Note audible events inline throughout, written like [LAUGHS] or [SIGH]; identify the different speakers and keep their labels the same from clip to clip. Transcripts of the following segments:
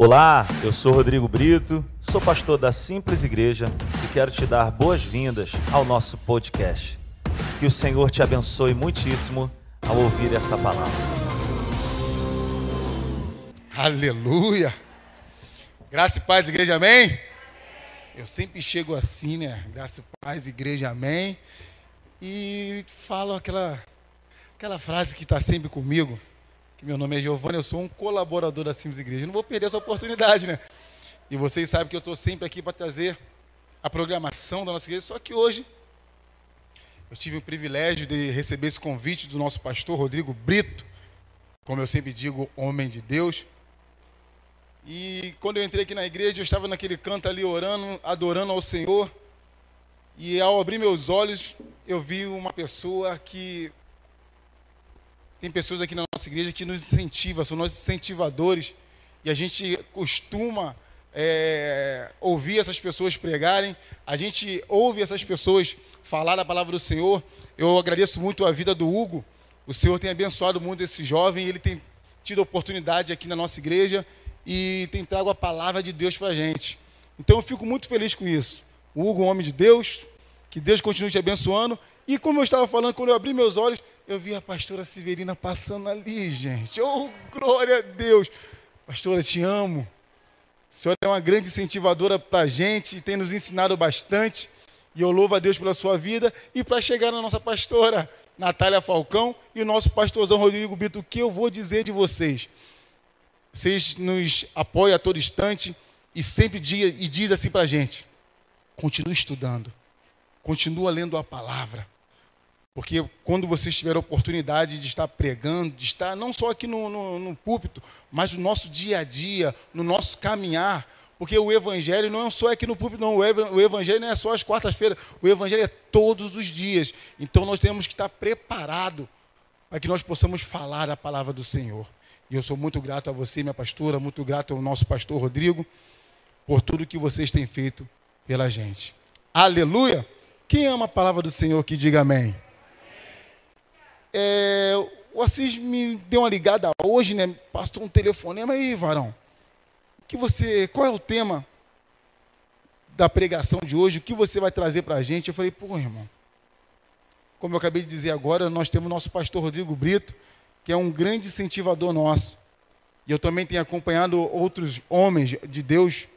Speaker 1: Olá, eu sou Rodrigo Brito, sou pastor da Simples Igreja e quero te dar boas-vindas ao nosso podcast. Que o Senhor te abençoe muitíssimo ao ouvir essa palavra.
Speaker 2: Aleluia! Graça e paz, igreja, amém? Eu sempre chego assim, né? Graça e paz, igreja, amém. E falo aquela, aquela frase que está sempre comigo que meu nome é Giovanni, eu sou um colaborador da Simples Igreja. Não vou perder essa oportunidade, né? E vocês sabem que eu estou sempre aqui para trazer a programação da nossa igreja, só que hoje eu tive o privilégio de receber esse convite do nosso pastor Rodrigo Brito, como eu sempre digo, homem de Deus. E quando eu entrei aqui na igreja, eu estava naquele canto ali orando, adorando ao Senhor. E ao abrir meus olhos, eu vi uma pessoa que tem pessoas aqui na nossa igreja que nos incentivam, são nossos incentivadores, e a gente costuma é, ouvir essas pessoas pregarem, a gente ouve essas pessoas falar a palavra do Senhor. Eu agradeço muito a vida do Hugo, o Senhor tem abençoado muito esse jovem, ele tem tido oportunidade aqui na nossa igreja e tem trago a palavra de Deus para a gente. Então eu fico muito feliz com isso. O Hugo, um homem de Deus, que Deus continue te abençoando. E como eu estava falando, quando eu abri meus olhos, eu vi a pastora Severina passando ali, gente. Oh, glória a Deus. Pastora, te amo. A senhora é uma grande incentivadora para a gente, tem nos ensinado bastante. E eu louvo a Deus pela sua vida. E para chegar na nossa pastora Natália Falcão e o nosso pastorzão Rodrigo Bito, o que eu vou dizer de vocês? Vocês nos apoiam a todo instante e sempre diz, e diz assim para a gente: continue estudando, continua lendo a palavra porque quando vocês tiverem a oportunidade de estar pregando, de estar não só aqui no, no, no púlpito, mas no nosso dia a dia, no nosso caminhar, porque o evangelho não é só aqui no púlpito, não. O evangelho não é só às quartas-feiras. O evangelho é todos os dias. Então nós temos que estar preparados para que nós possamos falar a palavra do Senhor. E eu sou muito grato a você, minha pastora, muito grato ao nosso pastor Rodrigo, por tudo que vocês têm feito pela gente. Aleluia! Quem ama a palavra do Senhor que diga amém. É, o Assis me deu uma ligada hoje, né? Passou um telefonema aí, varão. Que você, qual é o tema da pregação de hoje? O que você vai trazer para a gente? Eu falei, pô, irmão. Como eu acabei de dizer agora, nós temos nosso pastor Rodrigo Brito, que é um grande incentivador nosso. E eu também tenho acompanhado outros homens de Deus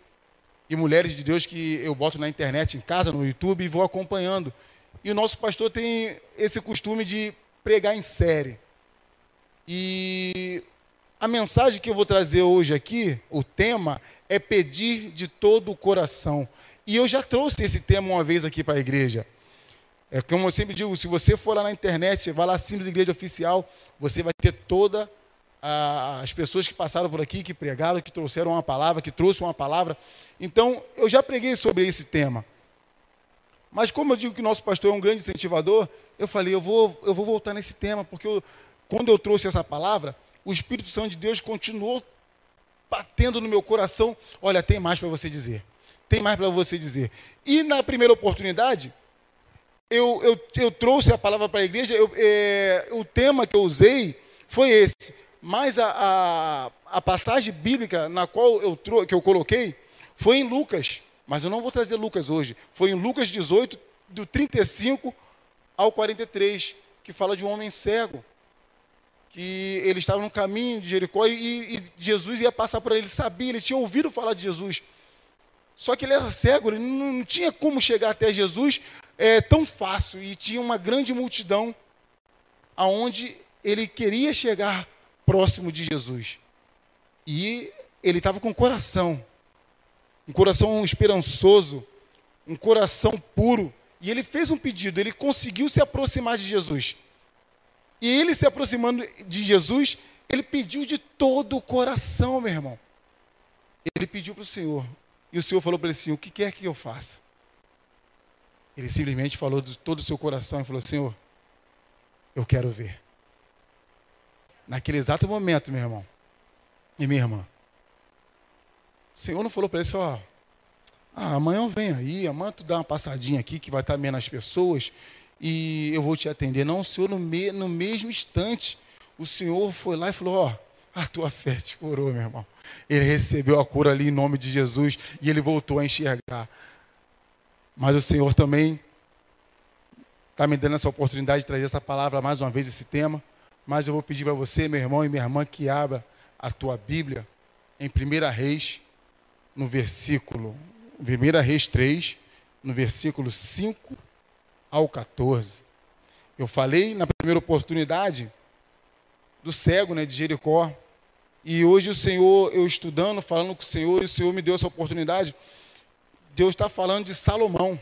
Speaker 2: e mulheres de Deus que eu boto na internet, em casa, no YouTube, e vou acompanhando. E o nosso pastor tem esse costume de pregar em série. E a mensagem que eu vou trazer hoje aqui, o tema, é pedir de todo o coração. E eu já trouxe esse tema uma vez aqui para a igreja. É como eu sempre digo, se você for lá na internet, vai lá Simples Igreja Oficial, você vai ter toda as pessoas que passaram por aqui, que pregaram, que trouxeram uma palavra, que trouxeram uma palavra. Então, eu já preguei sobre esse tema. Mas como eu digo que nosso pastor é um grande incentivador, eu falei, eu vou, eu vou voltar nesse tema, porque eu, quando eu trouxe essa palavra, o Espírito Santo de Deus continuou batendo no meu coração. Olha, tem mais para você dizer. Tem mais para você dizer. E na primeira oportunidade, eu, eu, eu trouxe a palavra para a igreja, eu, é, o tema que eu usei foi esse. Mas a, a, a passagem bíblica na qual eu, que eu coloquei foi em Lucas. Mas eu não vou trazer Lucas hoje. Foi em Lucas 18, do 35 ao 43, que fala de um homem cego, que ele estava no caminho de Jericó e, e Jesus ia passar por ele, ele sabia, ele tinha ouvido falar de Jesus. Só que ele era cego, ele não, não tinha como chegar até Jesus é, tão fácil, e tinha uma grande multidão aonde ele queria chegar próximo de Jesus. E ele estava com coração, um coração esperançoso, um coração puro, e ele fez um pedido, ele conseguiu se aproximar de Jesus. E ele se aproximando de Jesus, ele pediu de todo o coração, meu irmão. Ele pediu para o Senhor. E o Senhor falou para ele assim: O que quer que eu faça? Ele simplesmente falou de todo o seu coração e falou: Senhor, eu quero ver. Naquele exato momento, meu irmão e minha irmã, o Senhor não falou para ele assim: Ó, ah, amanhã vem aí, amanhã tu dá uma passadinha aqui que vai estar menos pessoas e eu vou te atender. Não, o Senhor, no, me, no mesmo instante, o Senhor foi lá e falou: Ó, a tua fé te curou, meu irmão. Ele recebeu a cura ali em nome de Jesus e ele voltou a enxergar. Mas o Senhor também está me dando essa oportunidade de trazer essa palavra mais uma vez, esse tema. Mas eu vou pedir para você, meu irmão e minha irmã, que abra a tua Bíblia em 1 Reis, no versículo, 1 Reis 3, no versículo 5 ao 14. Eu falei na primeira oportunidade do cego né, de Jericó. E hoje o Senhor, eu estudando, falando com o Senhor, e o Senhor me deu essa oportunidade. Deus está falando de Salomão.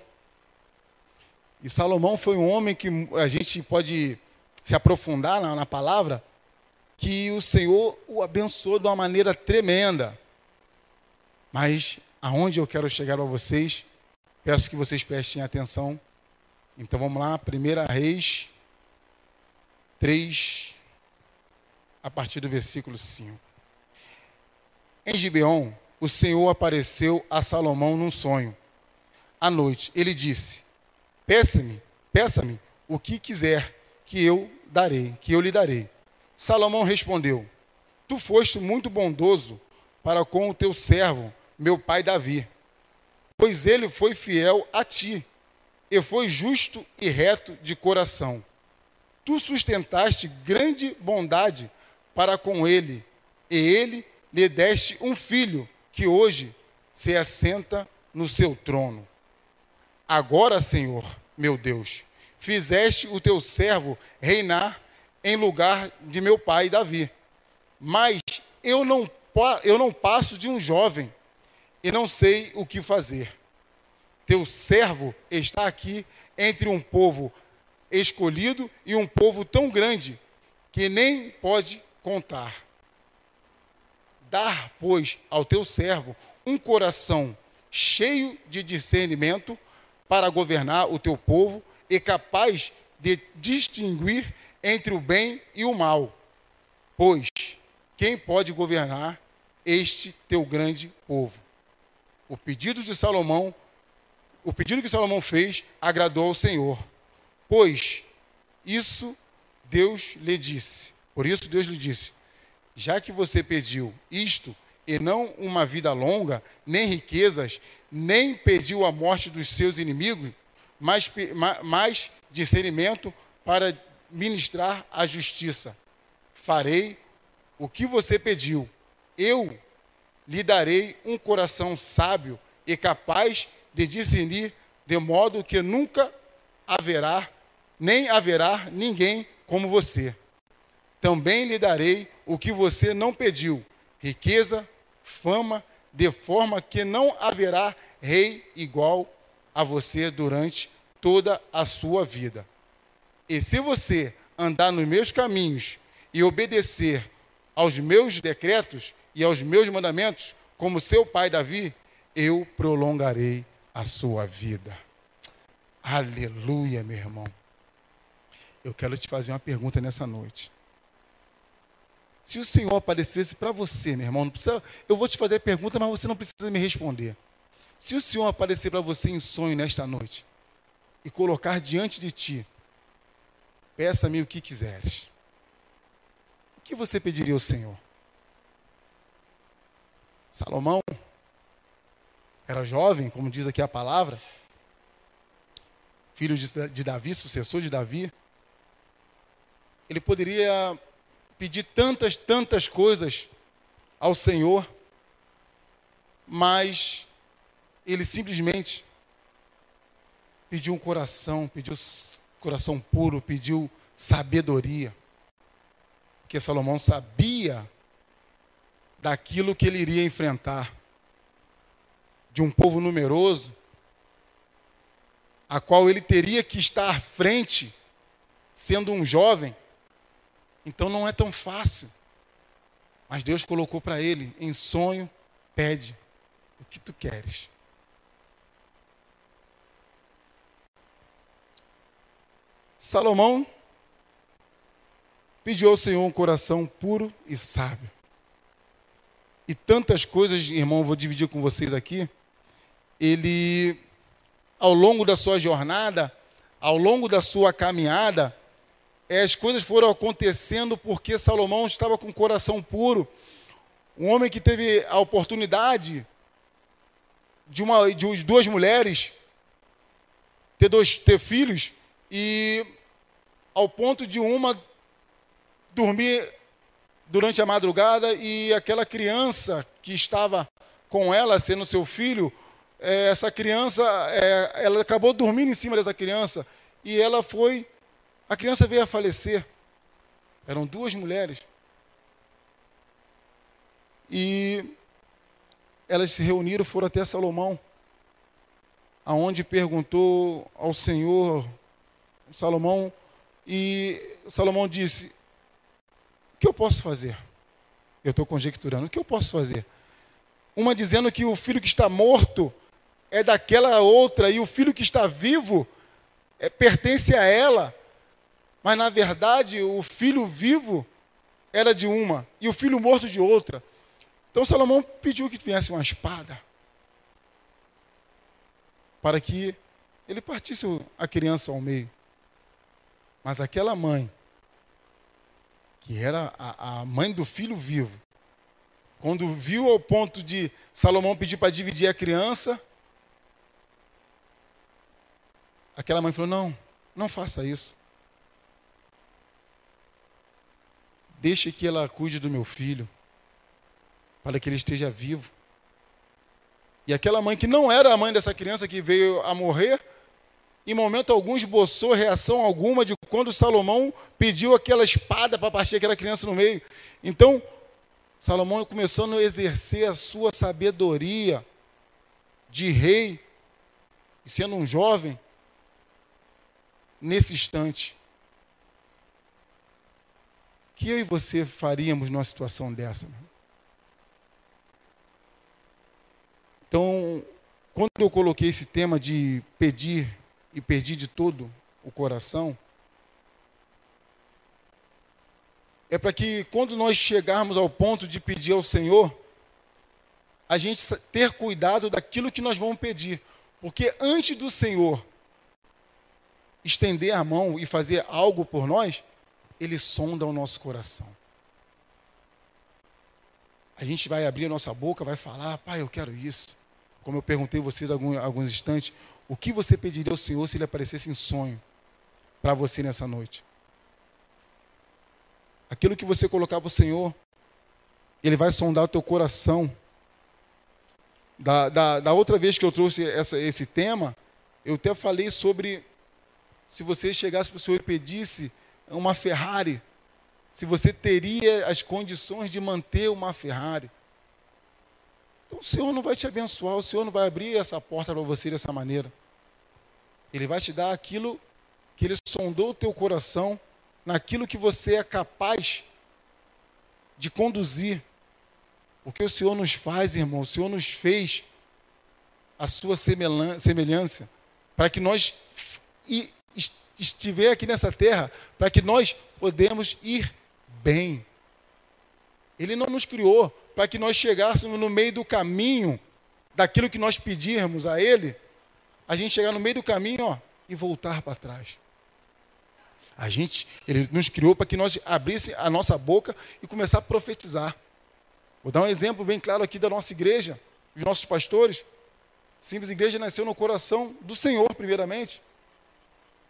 Speaker 2: E Salomão foi um homem que a gente pode se aprofundar na, na palavra, que o Senhor o abençoou de uma maneira tremenda. Mas aonde eu quero chegar a vocês, peço que vocês prestem atenção. Então vamos lá, 1 Reis 3, a partir do versículo 5. Em Gibeon, o Senhor apareceu a Salomão num sonho. À noite, ele disse: Peça-me, peça-me o que quiser, que eu darei, que eu lhe darei. Salomão respondeu: Tu foste muito bondoso para com o teu servo, meu pai Davi, pois ele foi fiel a ti e foi justo e reto de coração. Tu sustentaste grande bondade para com ele, e ele lhe deste um filho que hoje se assenta no seu trono. Agora, Senhor, meu Deus, fizeste o teu servo reinar em lugar de meu pai Davi. Mas eu não, eu não passo de um jovem e não sei o que fazer. Teu servo está aqui entre um povo escolhido e um povo tão grande que nem pode contar. Dar, pois, ao teu servo um coração cheio de discernimento para governar o teu povo e capaz de distinguir entre o bem e o mal. Pois quem pode governar este teu grande povo? O pedido de Salomão, o pedido que Salomão fez agradou ao Senhor. Pois isso Deus lhe disse. Por isso Deus lhe disse: já que você pediu isto e não uma vida longa, nem riquezas, nem pediu a morte dos seus inimigos, mas, mas discernimento para ministrar a justiça. Farei o que você pediu. Eu lhe darei um coração sábio e capaz de discernir, de modo que nunca haverá, nem haverá ninguém como você. Também lhe darei o que você não pediu: riqueza, fama, de forma que não haverá rei igual a você durante toda a sua vida. E se você andar nos meus caminhos e obedecer aos meus decretos e aos meus mandamentos, como seu pai Davi, eu prolongarei a sua vida. Aleluia, meu irmão. Eu quero te fazer uma pergunta nessa noite. Se o Senhor aparecesse para você, meu irmão, não precisa, eu vou te fazer a pergunta, mas você não precisa me responder. Se o Senhor aparecer para você em sonho nesta noite e colocar diante de ti, peça-me o que quiseres. O que você pediria ao Senhor? Salomão era jovem, como diz aqui a palavra, filho de Davi, sucessor de Davi. Ele poderia pedir tantas, tantas coisas ao Senhor, mas ele simplesmente pediu um coração, pediu coração puro, pediu sabedoria. Porque Salomão sabia daquilo que ele iria enfrentar. De um povo numeroso, a qual ele teria que estar à frente, sendo um jovem, então não é tão fácil. Mas Deus colocou para ele em sonho, pede o que tu queres. Salomão pediu ao Senhor um coração puro e sábio. E tantas coisas, irmão, vou dividir com vocês aqui. Ele, ao longo da sua jornada, ao longo da sua caminhada, é, as coisas foram acontecendo porque Salomão estava com o coração puro. Um homem que teve a oportunidade de, uma, de duas mulheres ter, dois, ter filhos e ao ponto de uma dormir durante a madrugada e aquela criança que estava com ela, sendo seu filho, é, essa criança, é, ela acabou dormindo em cima dessa criança e ela foi, a criança veio a falecer. Eram duas mulheres. E elas se reuniram, foram até Salomão, aonde perguntou ao Senhor, Salomão, e Salomão disse: que eu posso fazer? Eu estou conjecturando, o que eu posso fazer? Uma dizendo que o filho que está morto é daquela outra, e o filho que está vivo é, pertence a ela. Mas na verdade, o filho vivo era de uma, e o filho morto de outra. Então Salomão pediu que viesse uma espada para que ele partisse a criança ao meio. Mas aquela mãe, que era a, a mãe do filho vivo, quando viu ao ponto de Salomão pedir para dividir a criança, aquela mãe falou: Não, não faça isso. Deixe que ela cuide do meu filho para que ele esteja vivo. E aquela mãe que não era a mãe dessa criança que veio a morrer, em momento algum esboçou reação alguma de quando Salomão pediu aquela espada para partir aquela criança no meio. Então, Salomão começando a exercer a sua sabedoria de rei, sendo um jovem, nesse instante. O que eu e você faríamos numa situação dessa? Então, quando eu coloquei esse tema de pedir e pedir de todo o coração, é para que quando nós chegarmos ao ponto de pedir ao Senhor, a gente ter cuidado daquilo que nós vamos pedir. Porque antes do Senhor estender a mão e fazer algo por nós, Ele sonda o nosso coração. A gente vai abrir a nossa boca, vai falar, pai, eu quero isso como eu perguntei a vocês alguns, alguns instantes, o que você pediria ao Senhor se ele aparecesse em sonho para você nessa noite? Aquilo que você colocar para o Senhor, Ele vai sondar o teu coração. Da, da, da outra vez que eu trouxe essa, esse tema, eu até falei sobre se você chegasse para o Senhor e pedisse uma Ferrari, se você teria as condições de manter uma Ferrari. Então o Senhor não vai te abençoar, o Senhor não vai abrir essa porta para você dessa maneira. Ele vai te dar aquilo que Ele sondou o teu coração, naquilo que você é capaz de conduzir. Porque o Senhor nos faz, irmão, o Senhor nos fez a sua semelhança, para que nós estiver aqui nessa terra, para que nós podemos ir bem. Ele não nos criou para que nós chegássemos no meio do caminho daquilo que nós pedirmos a Ele, a gente chegar no meio do caminho ó, e voltar para trás. A gente, Ele nos criou para que nós abrisse a nossa boca e começar a profetizar. Vou dar um exemplo bem claro aqui da nossa igreja, dos nossos pastores. Simples Igreja nasceu no coração do Senhor, primeiramente.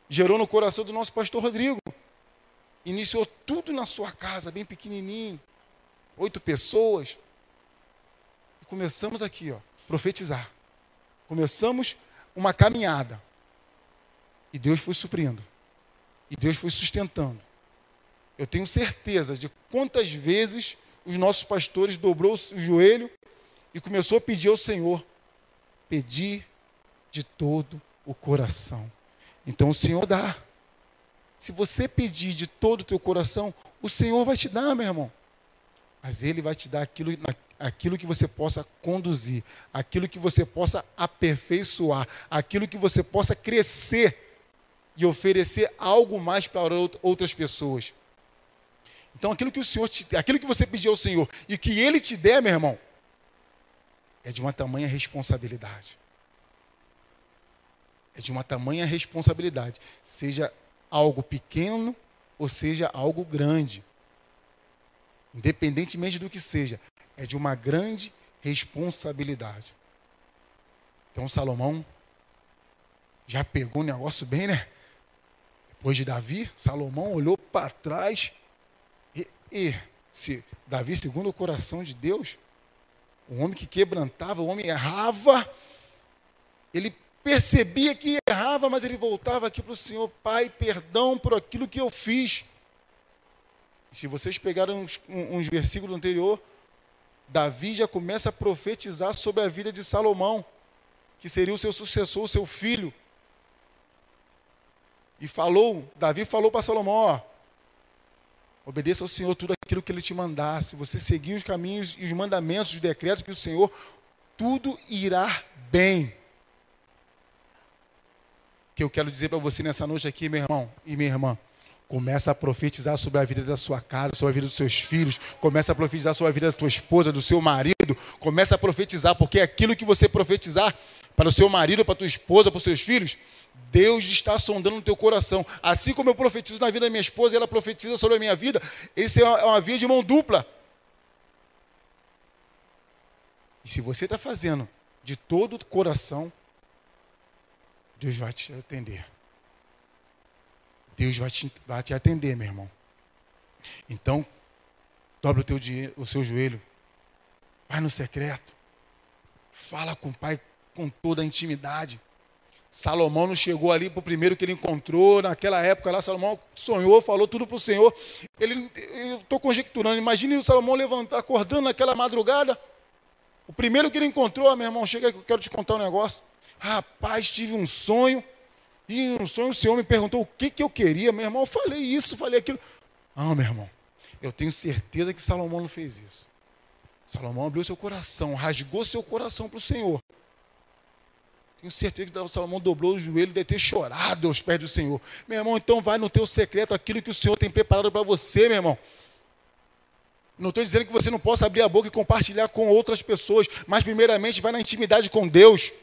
Speaker 2: Gerou no coração do nosso pastor Rodrigo. Iniciou tudo na sua casa, bem pequenininho oito pessoas. E começamos aqui, ó, profetizar. Começamos uma caminhada. E Deus foi suprindo. E Deus foi sustentando. Eu tenho certeza de quantas vezes os nossos pastores dobrou o joelho e começou a pedir ao Senhor. Pedir de todo o coração. Então o Senhor dá. Se você pedir de todo o teu coração, o Senhor vai te dar, meu irmão. Mas Ele vai te dar aquilo, aquilo que você possa conduzir, aquilo que você possa aperfeiçoar, aquilo que você possa crescer e oferecer algo mais para outras pessoas. Então, aquilo que o Senhor, te, aquilo que você pediu ao Senhor e que Ele te der, meu irmão, é de uma tamanha responsabilidade. É de uma tamanha responsabilidade. Seja algo pequeno ou seja algo grande. Independentemente do que seja, é de uma grande responsabilidade. Então Salomão já pegou o negócio bem, né? Depois de Davi, Salomão olhou para trás e, e se Davi, segundo o coração de Deus, o homem que quebrantava, o homem errava, ele percebia que errava, mas ele voltava aqui para o Senhor, Pai, perdão por aquilo que eu fiz. Se vocês pegaram uns, uns versículos anterior, Davi já começa a profetizar sobre a vida de Salomão, que seria o seu sucessor, o seu filho. E falou, Davi falou para Salomão, ó, obedeça ao Senhor tudo aquilo que ele te mandar. Se você seguir os caminhos e os mandamentos, os decretos que o Senhor, tudo irá bem. Que eu quero dizer para você nessa noite aqui, meu irmão e minha irmã. Começa a profetizar sobre a vida da sua casa, sobre a vida dos seus filhos. Começa a profetizar sobre a vida da tua esposa, do seu marido. Começa a profetizar, porque aquilo que você profetizar para o seu marido, para a tua esposa, para os seus filhos, Deus está sondando no teu coração. Assim como eu profetizo na vida da minha esposa e ela profetiza sobre a minha vida, esse é uma, é uma via de mão dupla. E se você está fazendo de todo o coração, Deus vai te atender. Deus vai te, vai te atender, meu irmão. Então, dobra o, teu, o seu joelho. Vai no secreto. Fala com o Pai com toda a intimidade. Salomão não chegou ali para o primeiro que ele encontrou, naquela época lá, Salomão sonhou, falou tudo para o Senhor. Ele, eu estou conjecturando, imagine o Salomão levantar, acordando naquela madrugada. O primeiro que ele encontrou, ah, meu irmão, chega que eu quero te contar um negócio. Rapaz, tive um sonho, e um sonho o Senhor me perguntou o que, que eu queria. Meu irmão, eu falei isso, falei aquilo. Ah, meu irmão, eu tenho certeza que Salomão não fez isso. Salomão abriu seu coração, rasgou seu coração para o Senhor. Tenho certeza que Salomão dobrou o joelho, deve ter chorado aos pés do Senhor. Meu irmão, então vai no teu secreto aquilo que o Senhor tem preparado para você, meu irmão. Não estou dizendo que você não possa abrir a boca e compartilhar com outras pessoas, mas primeiramente vai na intimidade com Deus.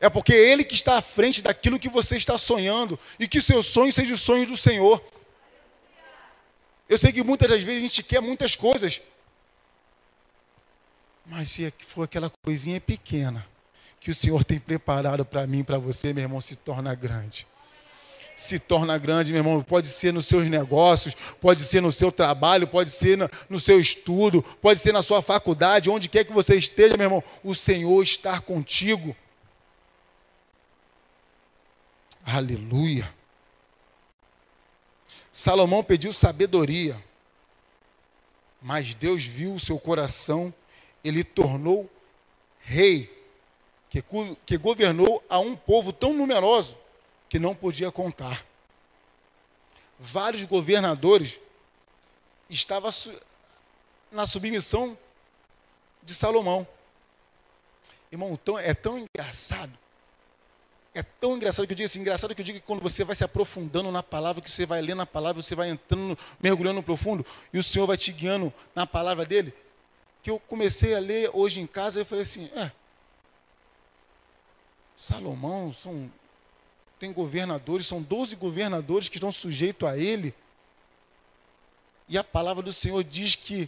Speaker 2: É porque é Ele que está à frente daquilo que você está sonhando e que seu sonho seja o sonho do Senhor. Eu sei que muitas das vezes a gente quer muitas coisas, mas se for aquela coisinha pequena, que o Senhor tem preparado para mim, para você, meu irmão, se torna grande. Se torna grande, meu irmão. Pode ser nos seus negócios, pode ser no seu trabalho, pode ser no, no seu estudo, pode ser na sua faculdade, onde quer que você esteja, meu irmão. O Senhor está contigo. Aleluia. Salomão pediu sabedoria, mas Deus viu o seu coração, ele tornou rei que, que governou a um povo tão numeroso que não podia contar. Vários governadores estavam na submissão de Salomão. Irmão, é tão engraçado. É tão engraçado que eu digo assim, engraçado que eu digo que quando você vai se aprofundando na palavra, que você vai lendo a palavra, você vai entrando, mergulhando no profundo, e o Senhor vai te guiando na palavra dele, que eu comecei a ler hoje em casa e falei assim, é, Salomão são, tem governadores, são 12 governadores que estão sujeitos a ele. E a palavra do Senhor diz que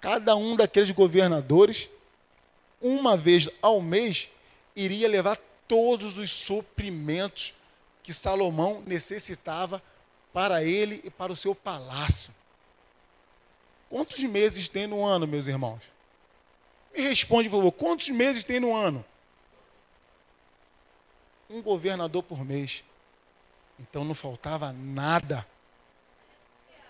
Speaker 2: cada um daqueles governadores, uma vez ao mês, iria levar todos os suprimentos que Salomão necessitava para ele e para o seu palácio. Quantos meses tem no ano, meus irmãos? Me responde, por favor, quantos meses tem no ano? um governador por mês. Então não faltava nada.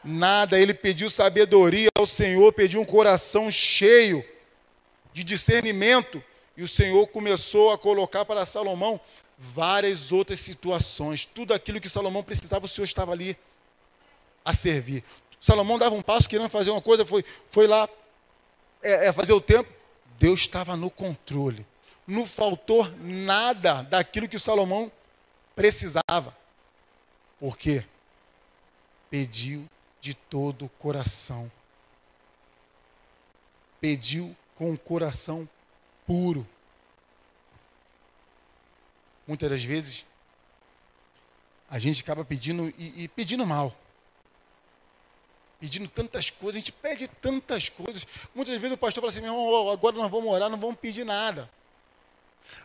Speaker 2: Nada. Ele pediu sabedoria ao Senhor, pediu um coração cheio de discernimento. E o Senhor começou a colocar para Salomão várias outras situações. Tudo aquilo que Salomão precisava, o Senhor estava ali a servir. Salomão dava um passo querendo fazer uma coisa, foi, foi lá é, é, fazer o tempo. Deus estava no controle não faltou nada daquilo que Salomão precisava. Por quê? Pediu de todo o coração. Pediu com o coração puro. Muitas das vezes, a gente acaba pedindo e, e pedindo mal. pedindo tantas coisas, a gente pede tantas coisas. Muitas vezes o pastor fala assim, meu irmão, agora nós vamos orar, não vamos pedir nada.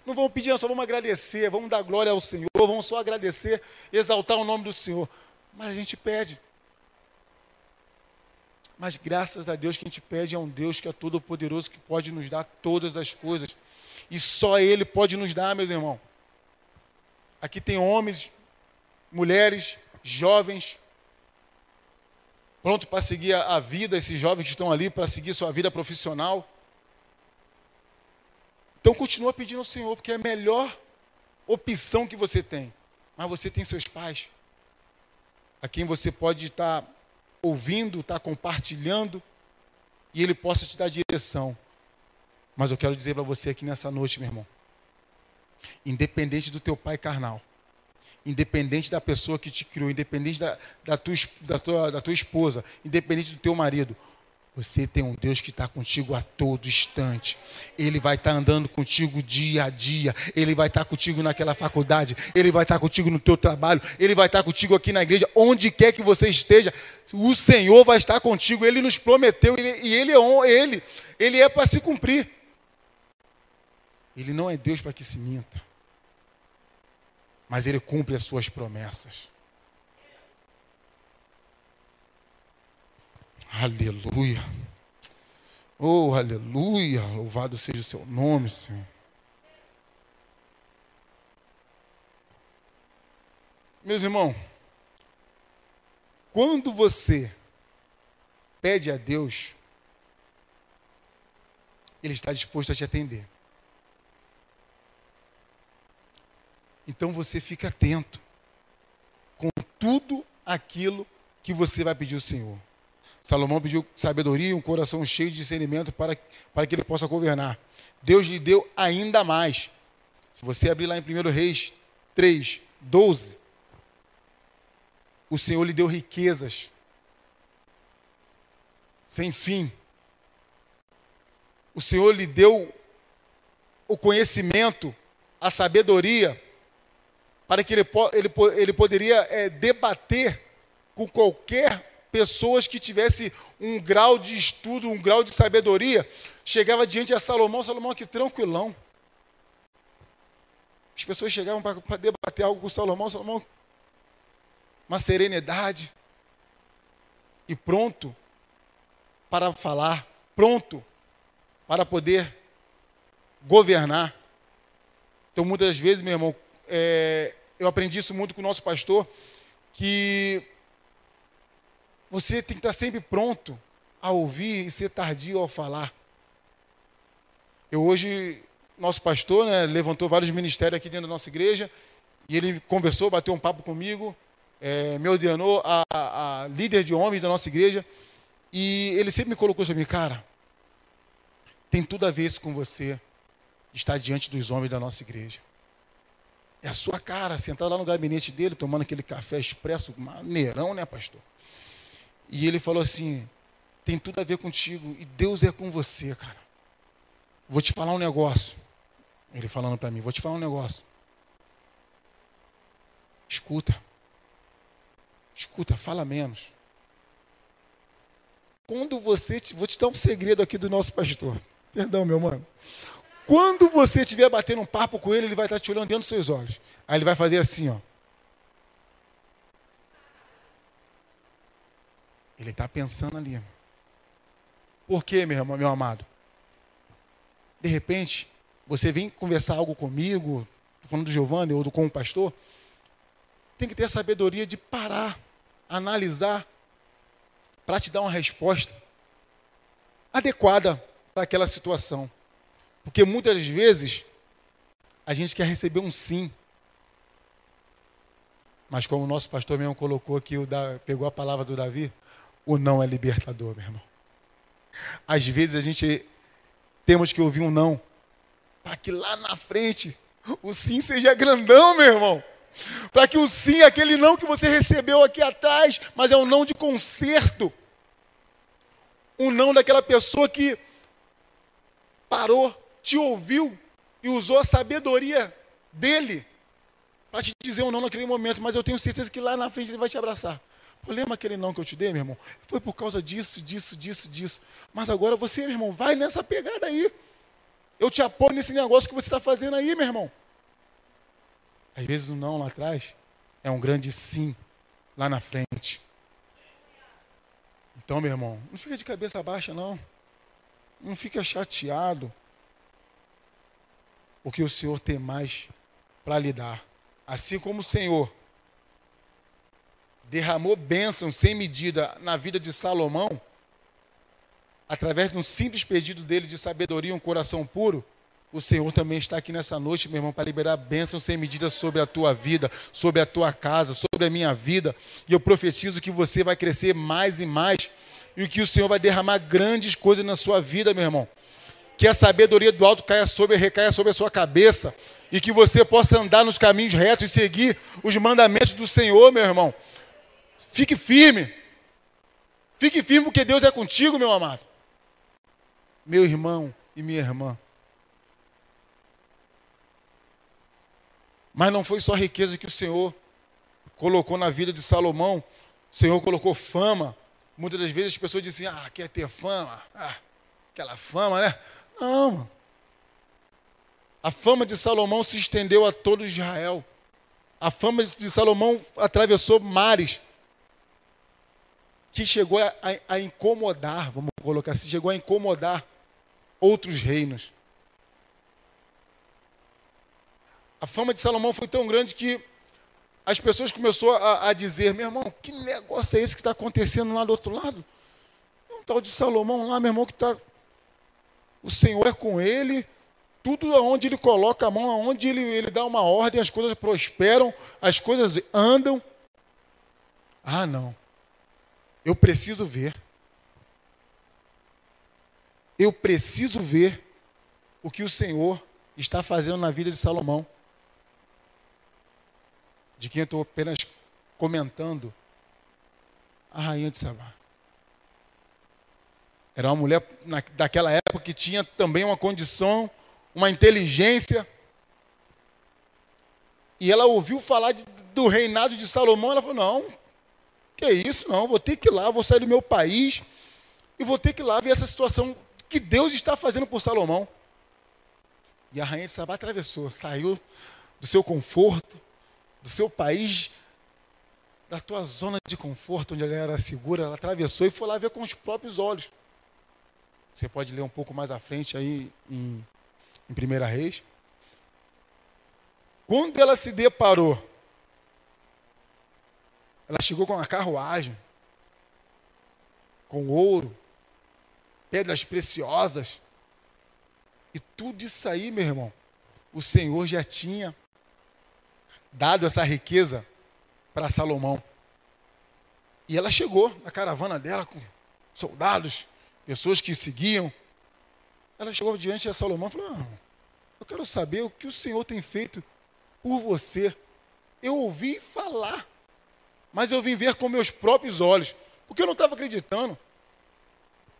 Speaker 2: Não vamos pedir, só vamos agradecer, vamos dar glória ao Senhor, vamos só agradecer, exaltar o nome do Senhor. Mas a gente pede. Mas graças a Deus que a gente pede é um Deus que é todo poderoso, que pode nos dar todas as coisas. E só Ele pode nos dar, meus irmãos. Aqui tem homens, mulheres, jovens, pronto para seguir a, vida, esses jovens que estão ali para seguir sua vida profissional. Então continua pedindo ao Senhor, porque é a melhor opção que você tem. Mas você tem seus pais, a quem você pode estar ouvindo, estar compartilhando, e ele possa te dar direção. Mas eu quero dizer para você aqui nessa noite, meu irmão, independente do teu pai carnal, independente da pessoa que te criou, independente da, da, tua, da, tua, da tua esposa, independente do teu marido, você tem um Deus que está contigo a todo instante. Ele vai estar tá andando contigo dia a dia. Ele vai estar tá contigo naquela faculdade. Ele vai estar tá contigo no teu trabalho. Ele vai estar contigo aqui na igreja. Onde quer que você esteja, o Senhor vai estar contigo. Ele nos prometeu ele, e ele é ele. Ele é para se cumprir. Ele não é Deus para que se minta. Mas ele cumpre as suas promessas. Aleluia. Oh, aleluia. Louvado seja o seu nome, Senhor. Meus irmãos, quando você pede a Deus, Ele está disposto a te atender. Então você fica atento com tudo aquilo que você vai pedir ao Senhor. Salomão pediu sabedoria e um coração cheio de discernimento para, para que ele possa governar. Deus lhe deu ainda mais. Se você abrir lá em 1 Reis 3, 12, o Senhor lhe deu riquezas sem fim. O Senhor lhe deu o conhecimento, a sabedoria, para que ele, ele, ele poderia é, debater com qualquer pessoas que tivessem um grau de estudo, um grau de sabedoria, chegava diante de Salomão, Salomão aqui tranquilão. As pessoas chegavam para debater algo com Salomão, Salomão, uma serenidade, e pronto para falar, pronto para poder governar. Então, muitas vezes, meu irmão, é, eu aprendi isso muito com o nosso pastor, que você tem que estar sempre pronto a ouvir e ser tardio ao falar. Eu hoje, nosso pastor, né, levantou vários ministérios aqui dentro da nossa igreja, e ele conversou, bateu um papo comigo, é, me ordenou a, a, líder de homens da nossa igreja, e ele sempre me colocou sobre mim, cara, tem tudo a ver isso com você, estar diante dos homens da nossa igreja. É a sua cara, sentado lá no gabinete dele, tomando aquele café expresso, maneirão, né, pastor? E ele falou assim: tem tudo a ver contigo e Deus é com você, cara. Vou te falar um negócio. Ele falando para mim: vou te falar um negócio. Escuta. Escuta, fala menos. Quando você. Vou te dar um segredo aqui do nosso pastor. Perdão, meu mano. Quando você estiver batendo um papo com ele, ele vai estar te olhando dentro dos seus olhos. Aí ele vai fazer assim, ó. Ele está pensando ali. Por quê, meu, meu amado? De repente, você vem conversar algo comigo, falando do Giovanni ou do com o pastor, tem que ter a sabedoria de parar, analisar, para te dar uma resposta adequada para aquela situação. Porque muitas vezes a gente quer receber um sim. Mas como o nosso pastor mesmo colocou aqui, pegou a palavra do Davi, o não é libertador, meu irmão. Às vezes a gente temos que ouvir um não, para que lá na frente o sim seja grandão, meu irmão. Para que o sim, aquele não que você recebeu aqui atrás, mas é um não de conserto. Um não daquela pessoa que parou, te ouviu e usou a sabedoria dele para te dizer um não naquele momento, mas eu tenho certeza que lá na frente ele vai te abraçar. Lembra aquele não que eu te dei, meu irmão? Foi por causa disso, disso, disso, disso. Mas agora você, meu irmão, vai nessa pegada aí. Eu te apoio nesse negócio que você está fazendo aí, meu irmão. Às vezes o não lá atrás é um grande sim lá na frente. Então, meu irmão, não fica de cabeça baixa, não. Não fica chateado. Porque o Senhor tem mais para lhe dar. Assim como o Senhor derramou bênção sem medida na vida de Salomão, através de um simples pedido dele de sabedoria e um coração puro, o Senhor também está aqui nessa noite, meu irmão, para liberar bênção sem medida sobre a tua vida, sobre a tua casa, sobre a minha vida. E eu profetizo que você vai crescer mais e mais e que o Senhor vai derramar grandes coisas na sua vida, meu irmão. Que a sabedoria do alto caia sobre, recaia sobre a sua cabeça e que você possa andar nos caminhos retos e seguir os mandamentos do Senhor, meu irmão. Fique firme. Fique firme porque Deus é contigo, meu amado. Meu irmão e minha irmã. Mas não foi só riqueza que o Senhor colocou na vida de Salomão. O Senhor colocou fama. Muitas das vezes as pessoas dizem, ah, quer ter fama? Ah, aquela fama, né? Não. A fama de Salomão se estendeu a todo Israel. A fama de Salomão atravessou mares. Que chegou a, a, incomodar, vamos colocar assim, chegou a incomodar outros reinos. A fama de Salomão foi tão grande que as pessoas começaram a, a dizer, meu irmão, que negócio é esse que está acontecendo lá do outro lado? Um tal de Salomão lá, meu irmão, que está. O Senhor é com ele, tudo aonde ele coloca a mão, aonde ele, ele dá uma ordem, as coisas prosperam, as coisas andam. Ah, não. Eu preciso ver. Eu preciso ver o que o Senhor está fazendo na vida de Salomão de quem eu estou apenas comentando, a rainha de Sabá. Era uma mulher na, daquela época que tinha também uma condição, uma inteligência. E ela ouviu falar de, do reinado de Salomão, ela falou: não, que isso, não, vou ter que ir lá, vou sair do meu país e vou ter que ir lá ver essa situação que Deus está fazendo por Salomão. E a rainha de Sabá atravessou, saiu do seu conforto, do seu país, da tua zona de conforto, onde ela era segura, ela atravessou e foi lá ver com os próprios olhos. Você pode ler um pouco mais à frente aí em, em Primeira Reis. Quando ela se deparou, ela chegou com uma carruagem, com ouro, pedras preciosas, e tudo isso aí, meu irmão, o Senhor já tinha dado essa riqueza para Salomão. E ela chegou na caravana dela com soldados, pessoas que seguiam. Ela chegou diante de Salomão e falou: ah, Eu quero saber o que o Senhor tem feito por você. Eu ouvi falar, mas eu vim ver com meus próprios olhos, porque eu não estava acreditando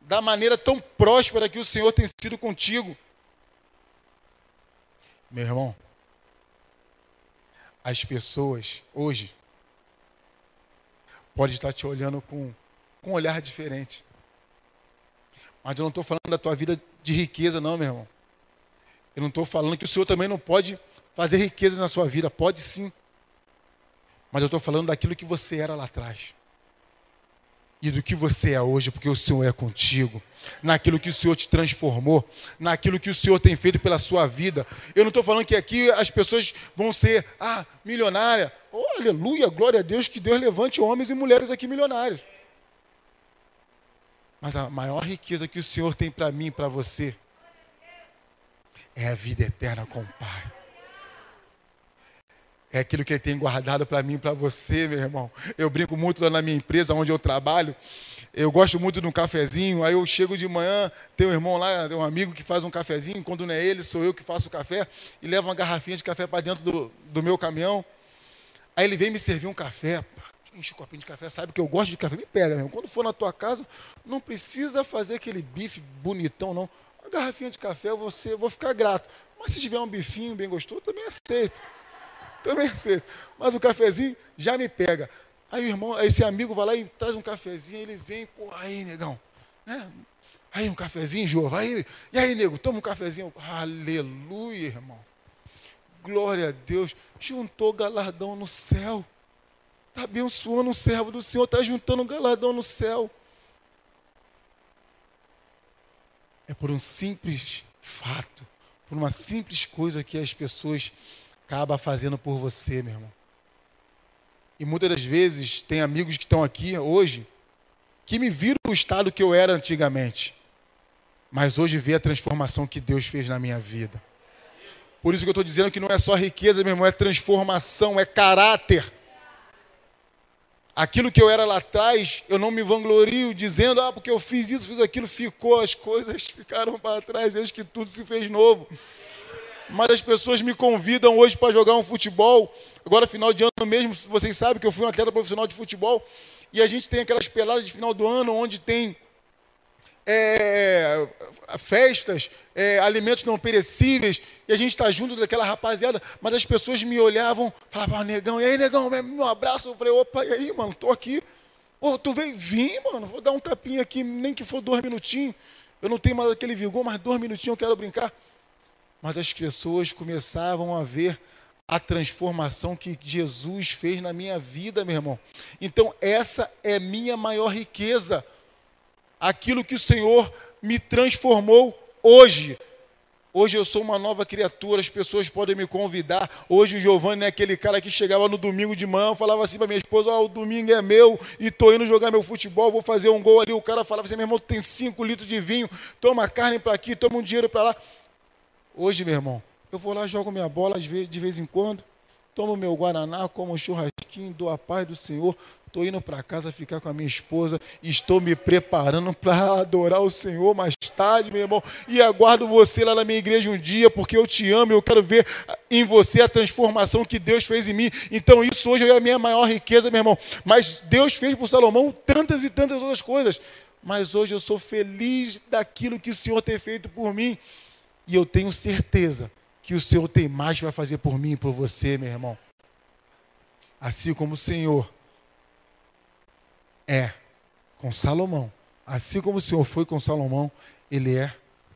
Speaker 2: da maneira tão próspera que o Senhor tem sido contigo. Meu irmão, as pessoas hoje podem estar te olhando com, com um olhar diferente. Mas eu não estou falando da tua vida de riqueza, não, meu irmão. Eu não estou falando que o Senhor também não pode fazer riqueza na sua vida. Pode sim. Mas eu estou falando daquilo que você era lá atrás e do que você é hoje, porque o Senhor é contigo, naquilo que o Senhor te transformou, naquilo que o Senhor tem feito pela sua vida. Eu não estou falando que aqui as pessoas vão ser, ah, milionária. Oh, aleluia, glória a Deus, que Deus levante homens e mulheres aqui milionários. Mas a maior riqueza que o Senhor tem para mim e para você é a vida eterna com o Pai é aquilo que Ele tem guardado para mim e para você, meu irmão. Eu brinco muito lá na minha empresa, onde eu trabalho. Eu gosto muito de um cafezinho. Aí eu chego de manhã, tem um irmão lá, tem um amigo que faz um cafezinho. Quando não é ele, sou eu que faço o café. E levo uma garrafinha de café para dentro do, do meu caminhão. Aí ele vem me servir um café. Enche o copinho de café, sabe que eu gosto de café. Me pega, meu irmão. Quando for na tua casa, não precisa fazer aquele bife bonitão, não. Uma garrafinha de café, você, vou ficar grato. Mas se tiver um bifinho bem gostoso, também aceito. Também aceito. Mas o cafezinho já me pega. Aí o irmão, esse amigo vai lá e traz um cafezinho, ele vem, pô, aí, negão, né? Aí um cafezinho, Jô, vai. E aí, nego, toma um cafezinho. Aleluia, irmão. Glória a Deus. Juntou galardão no céu. Está abençoando o servo do Senhor, está juntando um galardão no céu. É por um simples fato, por uma simples coisa que as pessoas acabam fazendo por você, meu irmão. E muitas das vezes tem amigos que estão aqui hoje que me viram o estado que eu era antigamente, mas hoje vê a transformação que Deus fez na minha vida. Por isso que eu estou dizendo que não é só riqueza, meu irmão, é transformação, é caráter. Aquilo que eu era lá atrás, eu não me vanglorio dizendo, ah, porque eu fiz isso, fiz aquilo, ficou, as coisas [LAUGHS] ficaram para trás, desde que tudo se fez novo. Mas as pessoas me convidam hoje para jogar um futebol. Agora, final de ano mesmo, vocês sabem que eu fui um atleta profissional de futebol. E a gente tem aquelas peladas de final do ano onde tem é, festas, é, alimentos não perecíveis, e a gente está junto daquela rapaziada, mas as pessoas me olhavam, falavam, ah, negão, e aí, negão, um abraço. Eu falei, opa, e aí, mano, tô aqui. Ô, tu veio? Vim, mano, vou dar um tapinha aqui, nem que for dois minutinhos. Eu não tenho mais aquele vigor, mas dois minutinhos eu quero brincar. Mas as pessoas começavam a ver a transformação que Jesus fez na minha vida, meu irmão. Então, essa é minha maior riqueza. Aquilo que o Senhor me transformou hoje. Hoje eu sou uma nova criatura, as pessoas podem me convidar. Hoje o Giovanni é aquele cara que chegava no domingo de manhã, falava assim para minha esposa: oh, o domingo é meu e tô indo jogar meu futebol, vou fazer um gol ali. O cara falava assim: meu irmão, tem cinco litros de vinho, toma carne para aqui, toma um dinheiro para lá. Hoje, meu irmão, eu vou lá, jogo minha bola de vez em quando, tomo meu guaraná, como um churrasquinho, dou a paz do Senhor, Estou indo para casa ficar com a minha esposa. Estou me preparando para adorar o Senhor mais tarde, meu irmão. E aguardo você lá na minha igreja um dia, porque eu te amo. Eu quero ver em você a transformação que Deus fez em mim. Então, isso hoje é a minha maior riqueza, meu irmão. Mas Deus fez por Salomão tantas e tantas outras coisas. Mas hoje eu sou feliz daquilo que o Senhor tem feito por mim. E eu tenho certeza que o Senhor tem mais para fazer por mim e por você, meu irmão. Assim como o Senhor é com Salomão. Assim como o Senhor foi com Salomão, Ele é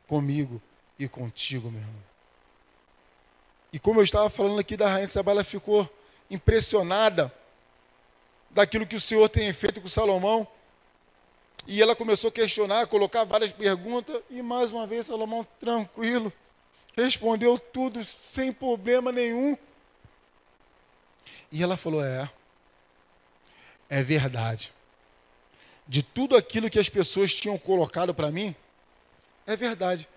Speaker 2: comigo e contigo, meu irmão. E como eu estava falando aqui da rainha de Sabá, ela ficou impressionada daquilo que o Senhor tem feito com Salomão. E ela começou a questionar, colocar várias perguntas, e mais uma vez Salomão, tranquilo, respondeu tudo sem problema nenhum. E ela falou: É, é verdade de tudo aquilo que as pessoas tinham colocado para mim, é verdade.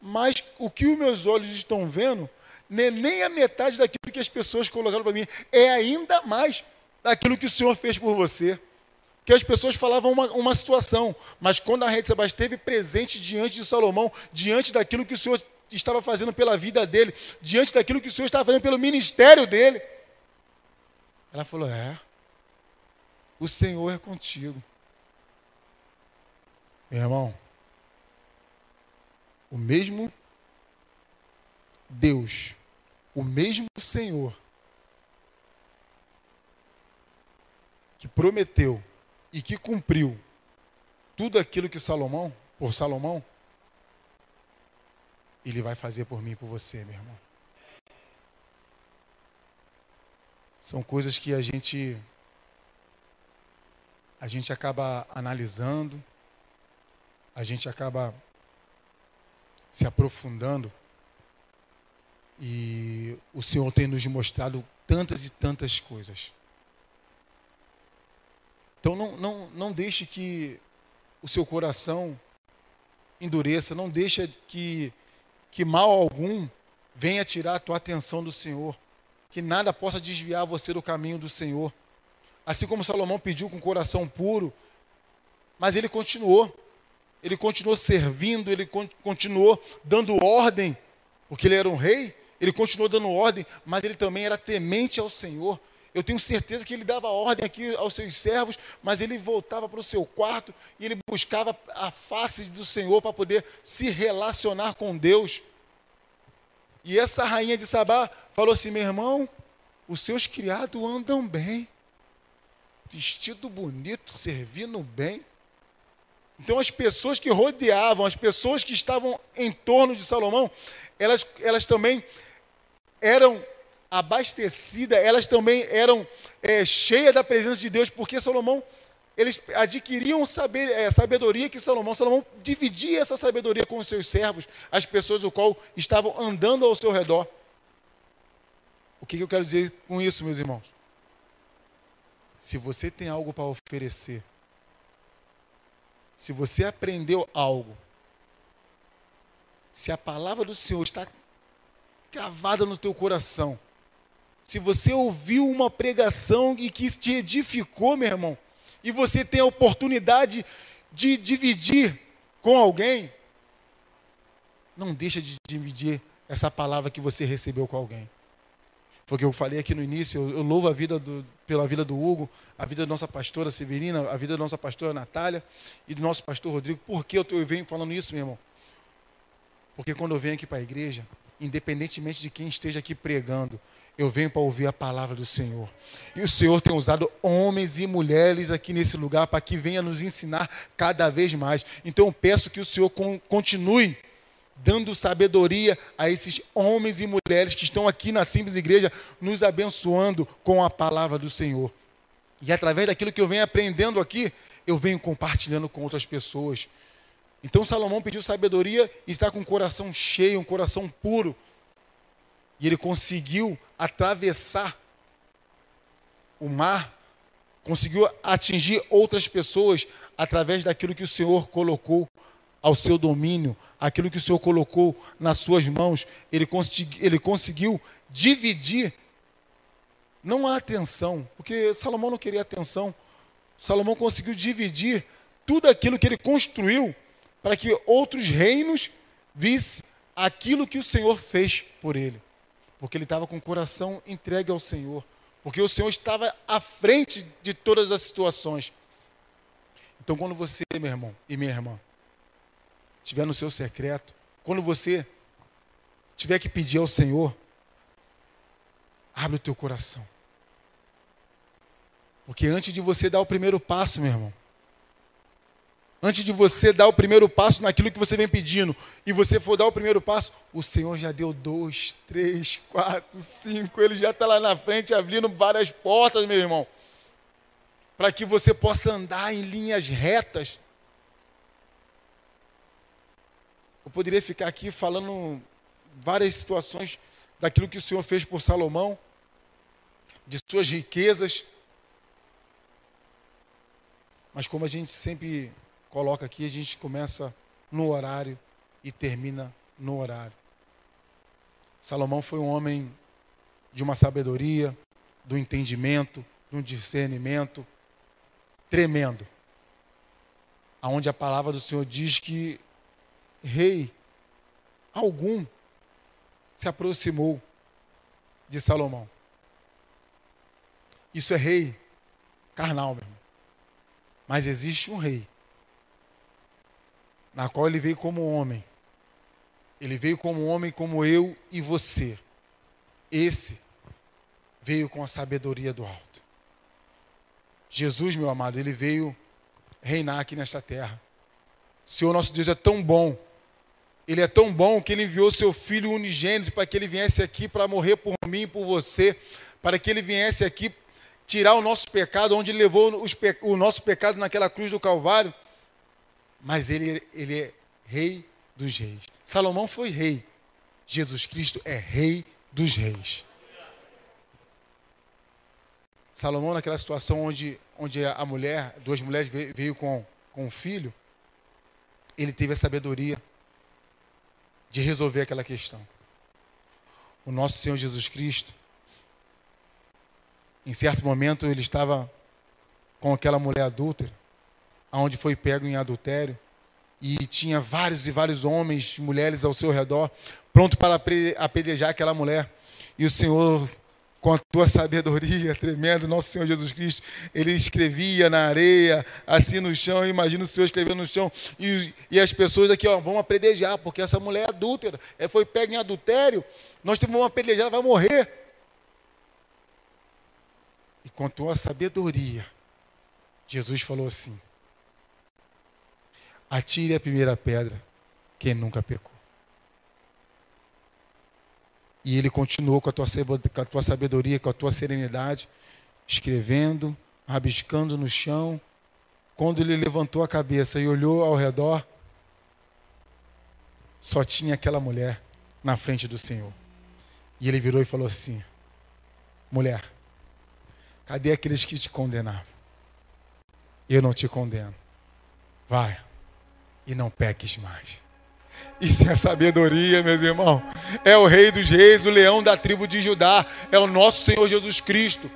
Speaker 2: Mas o que os meus olhos estão vendo, é nem a metade daquilo que as pessoas colocaram para mim, é ainda mais daquilo que o Senhor fez por você. Que as pessoas falavam uma, uma situação, mas quando a rede Sebastião esteve presente diante de Salomão, diante daquilo que o Senhor estava fazendo pela vida dele, diante daquilo que o Senhor estava fazendo pelo ministério dele, ela falou: É, o Senhor é contigo. Meu irmão, o mesmo Deus, o mesmo Senhor que prometeu e que cumpriu tudo aquilo que Salomão, por Salomão, ele vai fazer por mim e por você, meu irmão. São coisas que a gente a gente acaba analisando, a gente acaba se aprofundando e o Senhor tem nos mostrado tantas e tantas coisas. Então não, não, não deixe que o seu coração endureça, não deixe que, que mal algum venha tirar a tua atenção do Senhor, que nada possa desviar você do caminho do Senhor. Assim como Salomão pediu com o coração puro, mas ele continuou ele continuou servindo, ele continuou dando ordem, porque ele era um rei, ele continuou dando ordem, mas ele também era temente ao Senhor. Eu tenho certeza que ele dava ordem aqui aos seus servos, mas ele voltava para o seu quarto e ele buscava a face do Senhor para poder se relacionar com Deus. E essa rainha de Sabá falou assim: meu irmão, os seus criados andam bem. vestido bonito, servindo bem. Então as pessoas que rodeavam, as pessoas que estavam em torno de Salomão, elas, elas também eram abastecidas, elas também eram é, cheias da presença de Deus, porque Salomão, eles adquiriam saber, é, sabedoria que Salomão, Salomão dividia essa sabedoria com os seus servos, as pessoas do qual estavam andando ao seu redor. O que, que eu quero dizer com isso, meus irmãos? Se você tem algo para oferecer, se você aprendeu algo, se a palavra do Senhor está cravada no teu coração, se você ouviu uma pregação e que te edificou, meu irmão, e você tem a oportunidade de dividir com alguém, não deixa de dividir essa palavra que você recebeu com alguém. Foi o que eu falei aqui no início, eu, louvo a vida do, pela vida do Hugo, a vida da nossa pastora Severina, a vida da nossa pastora Natália e do nosso pastor Rodrigo. Por que eu, eu venho falando isso, meu irmão? Porque quando eu venho aqui para a igreja, independentemente de quem esteja aqui pregando, eu venho para ouvir a palavra do Senhor. E o Senhor tem usado homens e mulheres aqui nesse lugar para que venha nos ensinar cada vez mais. Então eu peço que o Senhor continue dando sabedoria a esses homens e mulheres que estão aqui na Simples Igreja, nos abençoando com a palavra do Senhor. E através daquilo que eu venho aprendendo aqui, eu venho compartilhando com outras pessoas. Então Salomão pediu sabedoria e está com um coração cheio, um coração puro. E ele conseguiu atravessar o mar, conseguiu atingir outras pessoas através daquilo que o Senhor colocou ao seu domínio, aquilo que o Senhor colocou nas suas mãos, ele, consegui, ele conseguiu dividir. Não há atenção, porque Salomão não queria atenção. Salomão conseguiu dividir tudo aquilo que ele construiu para que outros reinos vissem aquilo que o Senhor fez por ele. Porque ele estava com o coração entregue ao Senhor. Porque o Senhor estava à frente de todas as situações. Então, quando você, meu irmão e minha irmã, estiver no seu secreto, quando você tiver que pedir ao Senhor, abre o teu coração. Porque antes de você dar o primeiro passo, meu irmão, antes de você dar o primeiro passo naquilo que você vem pedindo, e você for dar o primeiro passo, o Senhor já deu dois, três, quatro, cinco, Ele já está lá na frente abrindo várias portas, meu irmão, para que você possa andar em linhas retas Eu poderia ficar aqui falando várias situações daquilo que o Senhor fez por Salomão, de suas riquezas. Mas como a gente sempre coloca aqui, a gente começa no horário e termina no horário. Salomão foi um homem de uma sabedoria, do entendimento, de um discernimento tremendo. Aonde a palavra do Senhor diz que rei algum se aproximou de Salomão. Isso é rei carnal, meu irmão. Mas existe um rei, na qual ele veio como homem. Ele veio como homem como eu e você. Esse veio com a sabedoria do alto. Jesus, meu amado, ele veio reinar aqui nesta terra. O Senhor nosso Deus é tão bom ele é tão bom que ele enviou seu filho unigênito para que ele viesse aqui para morrer por mim e por você, para que ele viesse aqui tirar o nosso pecado, onde levou pe o nosso pecado naquela cruz do Calvário. Mas ele, ele é rei dos reis. Salomão foi rei. Jesus Cristo é rei dos reis. Salomão, naquela situação onde, onde a mulher, duas mulheres veio com, com um filho, ele teve a sabedoria de resolver aquela questão. O nosso Senhor Jesus Cristo, em certo momento, ele estava com aquela mulher adúltera, aonde foi pego em adultério, e tinha vários e vários homens, mulheres ao seu redor, pronto para apedrejar aquela mulher. E o Senhor com a tua sabedoria [LAUGHS] tremenda, nosso Senhor Jesus Cristo, ele escrevia na areia, assim no chão, imagina o Senhor escrevendo no chão, e, e as pessoas aqui, ó, vão apedrejar, porque essa mulher é adúltera, é, foi pega em adultério, nós uma apedrejar, ela vai morrer. E com a tua sabedoria, Jesus falou assim: Atire a primeira pedra, quem nunca pecou. E ele continuou com a, tua, sabedoria, com a tua serenidade, escrevendo, rabiscando no chão. Quando ele levantou a cabeça e olhou ao redor, só tinha aquela mulher na frente do Senhor. E ele virou e falou assim: Mulher, cadê aqueles que te condenavam? Eu não te condeno. Vai e não peques mais. Isso é sabedoria, meus irmãos. É o Rei dos Reis, o leão da tribo de Judá. É o nosso Senhor Jesus Cristo.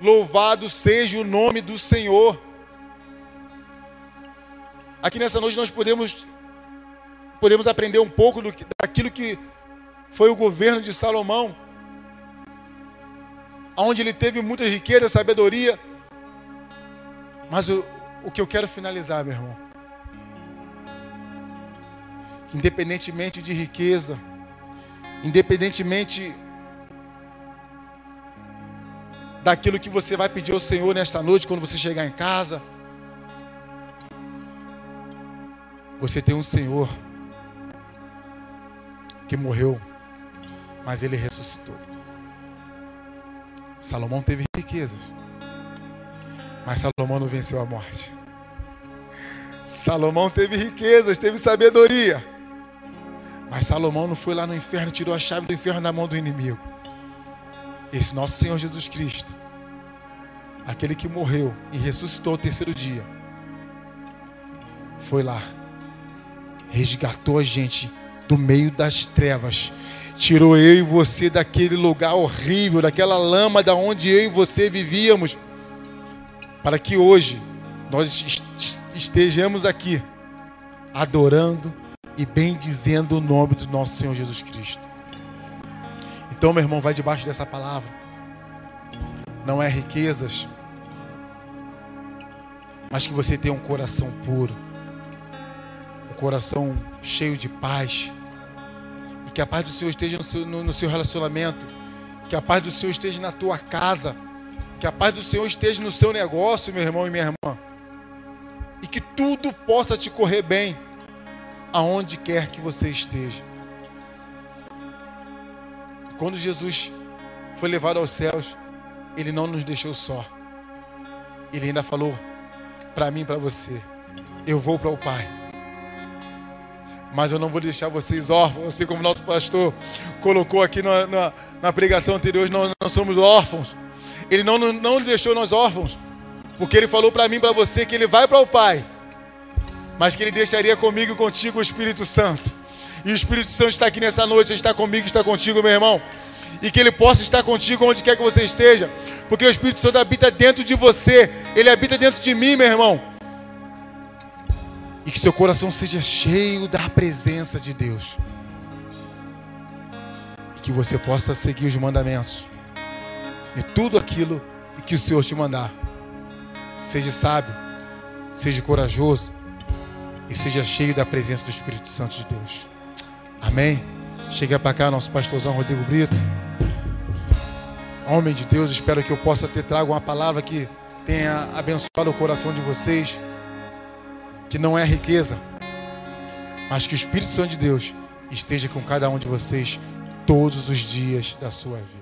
Speaker 2: Louvado seja o nome do Senhor. Aqui nessa noite nós podemos, podemos aprender um pouco do, daquilo que foi o governo de Salomão, onde ele teve muita riqueza, sabedoria. Mas o, o que eu quero finalizar, meu irmão, independentemente de riqueza, independentemente daquilo que você vai pedir ao Senhor nesta noite, quando você chegar em casa, você tem um Senhor que morreu, mas ele ressuscitou. Salomão teve riquezas, mas Salomão não venceu a morte. Salomão teve riquezas, teve sabedoria, mas Salomão não foi lá no inferno, tirou a chave do inferno da mão do inimigo. Esse nosso Senhor Jesus Cristo, aquele que morreu e ressuscitou ao terceiro dia, foi lá, resgatou a gente do meio das trevas, tirou eu e você daquele lugar horrível, daquela lama da onde eu e você vivíamos, para que hoje nós estejamos aqui adorando, e bendizendo o nome do nosso Senhor Jesus Cristo. Então, meu irmão, vai debaixo dessa palavra. Não é riquezas, mas que você tenha um coração puro, um coração cheio de paz, e que a paz do Senhor esteja no seu, no, no seu relacionamento, que a paz do Senhor esteja na tua casa, que a paz do Senhor esteja no seu negócio, meu irmão e minha irmã, e que tudo possa te correr bem aonde quer que você esteja. Quando Jesus foi levado aos céus, ele não nos deixou só. Ele ainda falou para mim para você: Eu vou para o Pai. Mas eu não vou deixar vocês órfãos, assim como nosso pastor colocou aqui na, na, na pregação anterior, nós não somos órfãos. Ele não, não, deixou nós órfãos, porque ele falou para mim para você que ele vai para o Pai mas que Ele deixaria comigo e contigo o Espírito Santo. E o Espírito Santo está aqui nessa noite, está comigo, está contigo, meu irmão. E que Ele possa estar contigo onde quer que você esteja, porque o Espírito Santo habita dentro de você, Ele habita dentro de mim, meu irmão. E que seu coração seja cheio da presença de Deus. E que você possa seguir os mandamentos. E tudo aquilo que o Senhor te mandar. Seja sábio, seja corajoso e seja cheio da presença do Espírito Santo de Deus. Amém? Chega para cá, nosso pastorzão Rodrigo Brito. Homem de Deus, espero que eu possa ter trago uma palavra que tenha abençoado o coração de vocês. Que não é riqueza, mas que o Espírito Santo de Deus esteja com cada um de vocês todos os dias da sua vida.